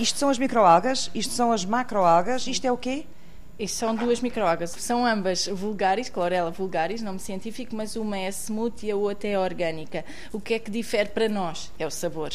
Isto são as microalgas, isto são as macroalgas, isto é o quê? Isto são duas microalgas. São ambas vulgares, clorela vulgaris, nome científico, mas uma é smooth e a outra é orgânica. O que é que difere para nós? É o sabor.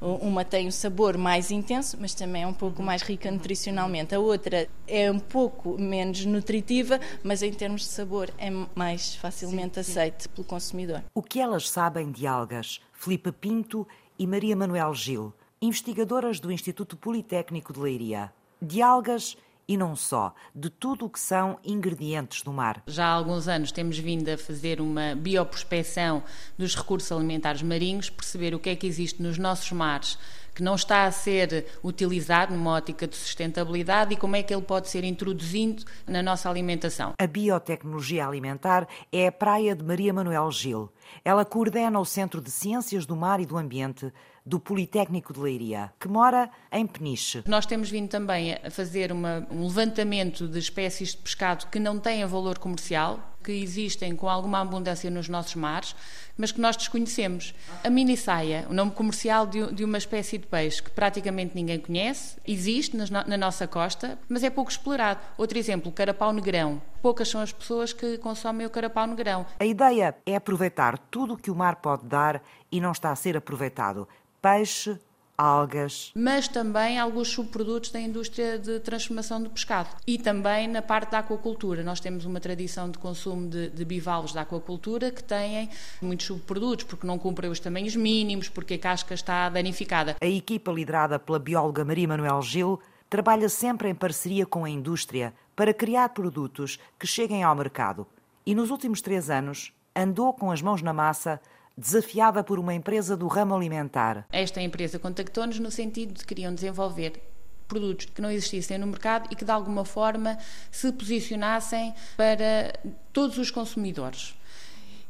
Uma tem um sabor mais intenso, mas também é um pouco mais rica nutricionalmente. A outra é um pouco menos nutritiva, mas em termos de sabor é mais facilmente sim, sim. aceite pelo consumidor. O que elas sabem de algas? Filipe Pinto e Maria Manuel Gil, investigadoras do Instituto Politécnico de Leiria. De algas e não só, de tudo o que são ingredientes do mar. Já há alguns anos temos vindo a fazer uma bioprospecção dos recursos alimentares marinhos, perceber o que é que existe nos nossos mares que não está a ser utilizado numa ótica de sustentabilidade e como é que ele pode ser introduzido na nossa alimentação. A biotecnologia alimentar é a praia de Maria Manuel Gil. Ela coordena o Centro de Ciências do Mar e do Ambiente do Politécnico de Leiria, que mora em Peniche. Nós temos vindo também a fazer uma, um levantamento de espécies de pescado que não têm valor comercial, que existem com alguma abundância nos nossos mares, mas que nós desconhecemos. A mini saia, o nome comercial de, de uma espécie de peixe que praticamente ninguém conhece, existe na, na nossa costa, mas é pouco explorado. Outro exemplo, o carapau negrão. Poucas são as pessoas que consomem o carapau negrão. A ideia é aproveitar tudo o que o mar pode dar e não está a ser aproveitado. Peixe, algas. Mas também alguns subprodutos da indústria de transformação do pescado. E também na parte da aquacultura. Nós temos uma tradição de consumo de, de bivalves da aquacultura que têm muitos subprodutos, porque não cumprem os tamanhos mínimos, porque a casca está danificada. A equipa liderada pela bióloga Maria Manuel Gil trabalha sempre em parceria com a indústria para criar produtos que cheguem ao mercado. E nos últimos três anos andou com as mãos na massa desafiada por uma empresa do ramo alimentar. Esta empresa contactou-nos no sentido de que queriam desenvolver produtos que não existissem no mercado e que de alguma forma se posicionassem para todos os consumidores.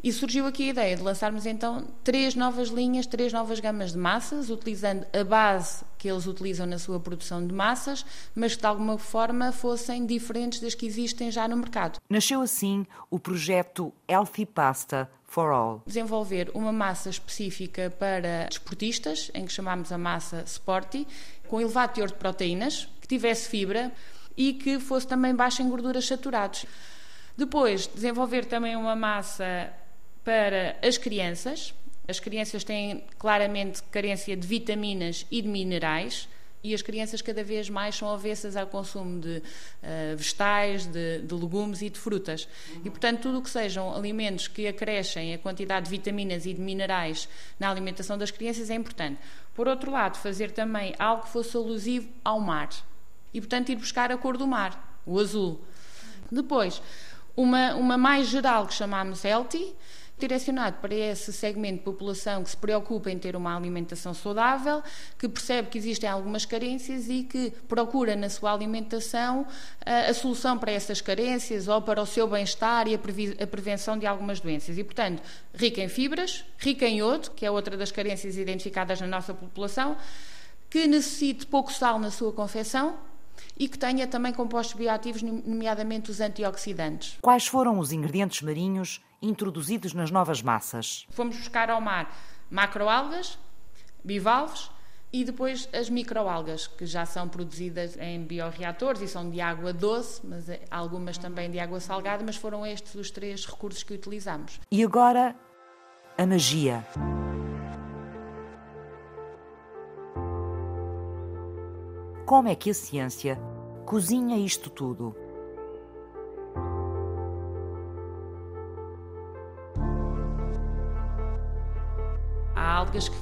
E surgiu aqui a ideia de lançarmos então três novas linhas, três novas gamas de massas, utilizando a base que eles utilizam na sua produção de massas, mas que de alguma forma fossem diferentes das que existem já no mercado. Nasceu assim o projeto Healthy Pasta for All. Desenvolver uma massa específica para desportistas, em que chamamos a massa Sporty, com elevado teor de proteínas, que tivesse fibra e que fosse também baixa em gorduras saturadas. Depois, desenvolver também uma massa para as crianças. As crianças têm claramente carência de vitaminas e de minerais e as crianças cada vez mais são avessas ao consumo de uh, vegetais, de, de, legumes e de frutas. Uhum. E, portanto, tudo o que sejam alimentos que acrescem a quantidade de vitaminas e de minerais na alimentação das crianças é importante. Por outro lado, fazer também algo que fosse alusivo ao mar. E, portanto, ir buscar a cor do mar, o azul. Depois, uma, uma mais geral que chamamos healthy, direcionado para esse segmento de população que se preocupa em ter uma alimentação saudável, que percebe que existem algumas carências e que procura na sua alimentação a, eh, a solução para essas carências ou para o seu bem-estar e a, a, prevenção de algumas doenças. E, portanto, rica em fibras, rica em iodo, que é outra das carências identificadas na nossa população, que necessite pouco sal na sua confecção, e que tenha também compostos bioativos, nomeadamente os antioxidantes. Quais foram os ingredientes marinhos introduzidos nas novas massas? Fomos buscar ao mar macroalgas, bivalves e depois as microalgas, que já são produzidas em bioreatores e são de água doce, mas é, algumas também de água salgada, mas foram estes os três recursos que utilizamos. E agora, a magia. Como é que a ciência cozinha isto tudo? Há algas que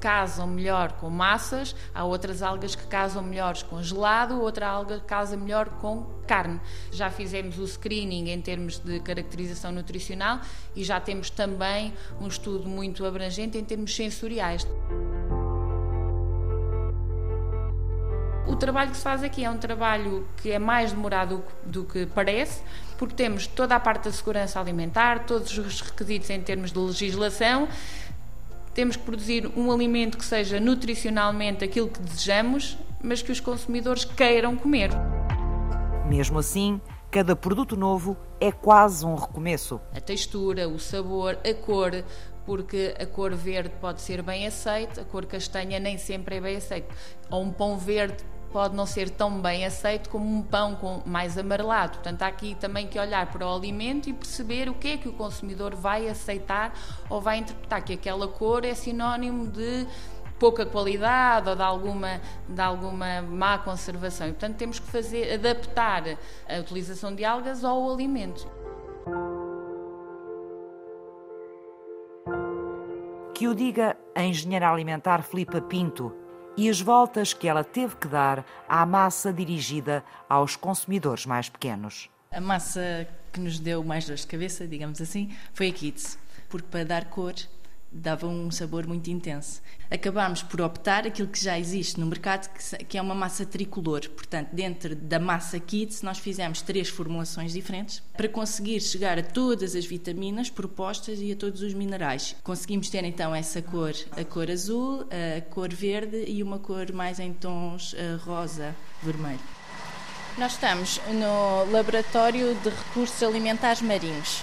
casam melhor com massas, há outras algas que casam melhor com gelado, outra alga casa melhor com carne. Já fizemos o screening em termos de caracterização nutricional e já temos também um estudo muito abrangente em termos sensoriais. O trabalho que se faz aqui é um trabalho que é mais demorado do que parece, porque temos toda a parte da segurança alimentar, todos os requisitos em termos de legislação, temos que produzir um alimento que seja nutricionalmente aquilo que desejamos, mas que os consumidores queiram comer. Mesmo assim, cada produto novo é quase um recomeço. A textura, o sabor, a cor, porque a cor verde pode ser bem aceita, a cor castanha nem sempre é bem aceita. Ou um pão verde pode não ser tão bem aceito como um pão com mais amarelado. Portanto, há aqui também que olhar para o alimento e perceber o que é que o consumidor vai aceitar ou vai interpretar que aquela cor é sinónimo de pouca qualidade ou de alguma, de alguma má conservação. E, portanto, temos que fazer, adaptar a utilização de algas ao alimento. Que o diga a engenheira alimentar Filipa Pinto e as voltas que ela teve que dar à massa dirigida aos consumidores mais pequenos. A massa que nos deu mais dor de cabeça, digamos assim, foi a Kids, porque para dar cor dava um sabor muito intenso. Acabámos por optar aquilo que já existe no mercado, que é uma massa tricolor. Portanto, dentro da massa Kids, nós fizemos três formulações diferentes para conseguir chegar a todas as vitaminas propostas e a todos os minerais. Conseguimos ter então essa cor, a cor azul, a cor verde e uma cor mais em tons eh, rosa, vermelho. Nós estamos no Laboratório de Recursos Alimentares Marinhos.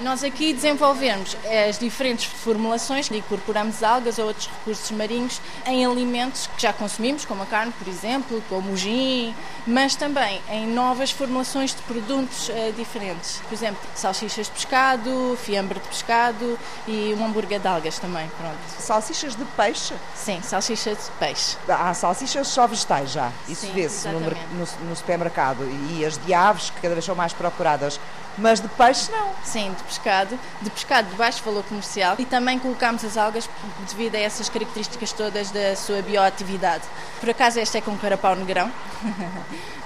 Nós aqui desenvolvemos as diferentes formulações, incorporamos algas ou outros recursos marinhos em alimentos que já consumimos, como a carne, por exemplo, como o gin, mas também em novas formulações de produtos uh, diferentes. Por exemplo, salsichas de pescado, fiambre de pescado e um hambúrguer de algas também. Pronto. Salsichas de peixe? Sim, salsichas de peixe. Há salsichas só vegetais já. Isso vê-se no, no, no supermercado. E as de aves, que cada vez são mais procuradas. Mas de peixe não. Sim, de pescado, de pescado de baixo valor comercial e também colocamos as algas devido a essas características todas da sua bioatividade. Por acaso esta é com carapau negrão.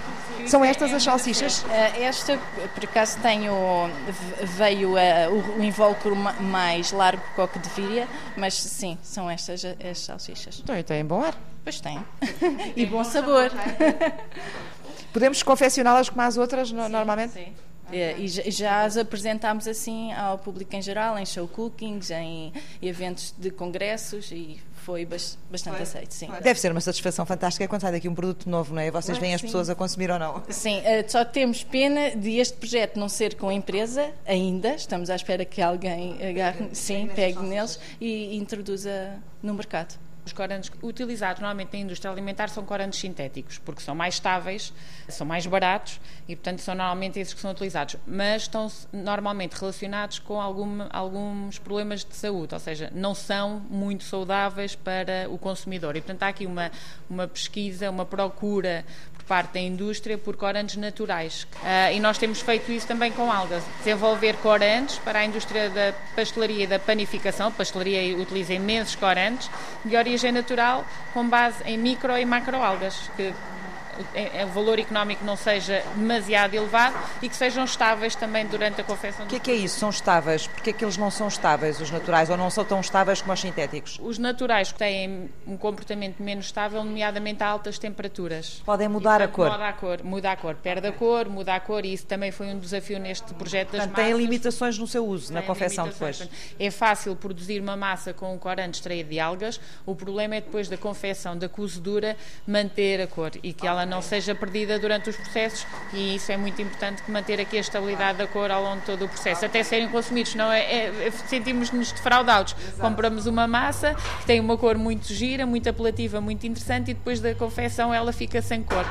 São estas as salsichas? Eh, esta, por acaso, tenho, veio uh, o, o invólucro mais largo que o que deveria, mas sim, são estas as salsichas. Então, e têm bom ar? Pois tem. e bom sabor. Podemos confeccioná-las como as outras sim, normalmente? Sim. É, e já as apresentámos assim ao público em geral, em show cookings, em eventos de congressos e foi bastante foi. aceito, sim. Deve ser uma satisfação fantástica quando sai daqui um produto novo, não é? Vocês veem as pessoas a consumir ou não? Sim, eh, só temos pena de este projeto não ser com a empresa ainda. Estamos à espera que alguém agarre, sim, pegue neles e introduza no mercado. Os corantes utilizados normalmente na indústria alimentar são corantes sintéticos, porque são mais estáveis, são mais baratos e, portanto, são normalmente esses que são utilizados. Mas estão normalmente relacionados com algum, alguns problemas de saúde, ou seja, não são muito saudáveis para o consumidor. E, portanto, há aqui uma, uma pesquisa, uma procura parte da indústria por corantes naturais. Uh, e nós temos feito isso também com algas. Desenvolver corantes para a indústria da pastelaria e da panificação. A pastelaria utiliza imensos corantes de origem natural com base em micro e macroalgas, que o valor económico não seja demasiado elevado e que sejam estáveis também durante a confecção. O que é que é isso? São estáveis? Porque é que eles não são estáveis, os naturais, ou não são tão estáveis como os sintéticos? Os naturais têm um comportamento menos estável, nomeadamente a altas temperaturas. Podem mudar a cor? Muda a cor, muda a cor, perde a cor, muda a cor e isso também foi um desafio neste projeto das Portanto, massas. Tem limitações no seu uso, na confecção depois? É fácil produzir uma massa com um corante extraído de algas, o problema é depois da confecção, da cozedura, manter a cor e que ela não seja perdida durante os processos e isso é muito importante que manter aqui a estabilidade da cor ao longo de todo o processo, até serem consumidos, não é, é, é sentimos-nos defraudados. Compramos uma massa que tem uma cor muito gira, muito apelativa, muito interessante e depois da confecção ela fica sem cor.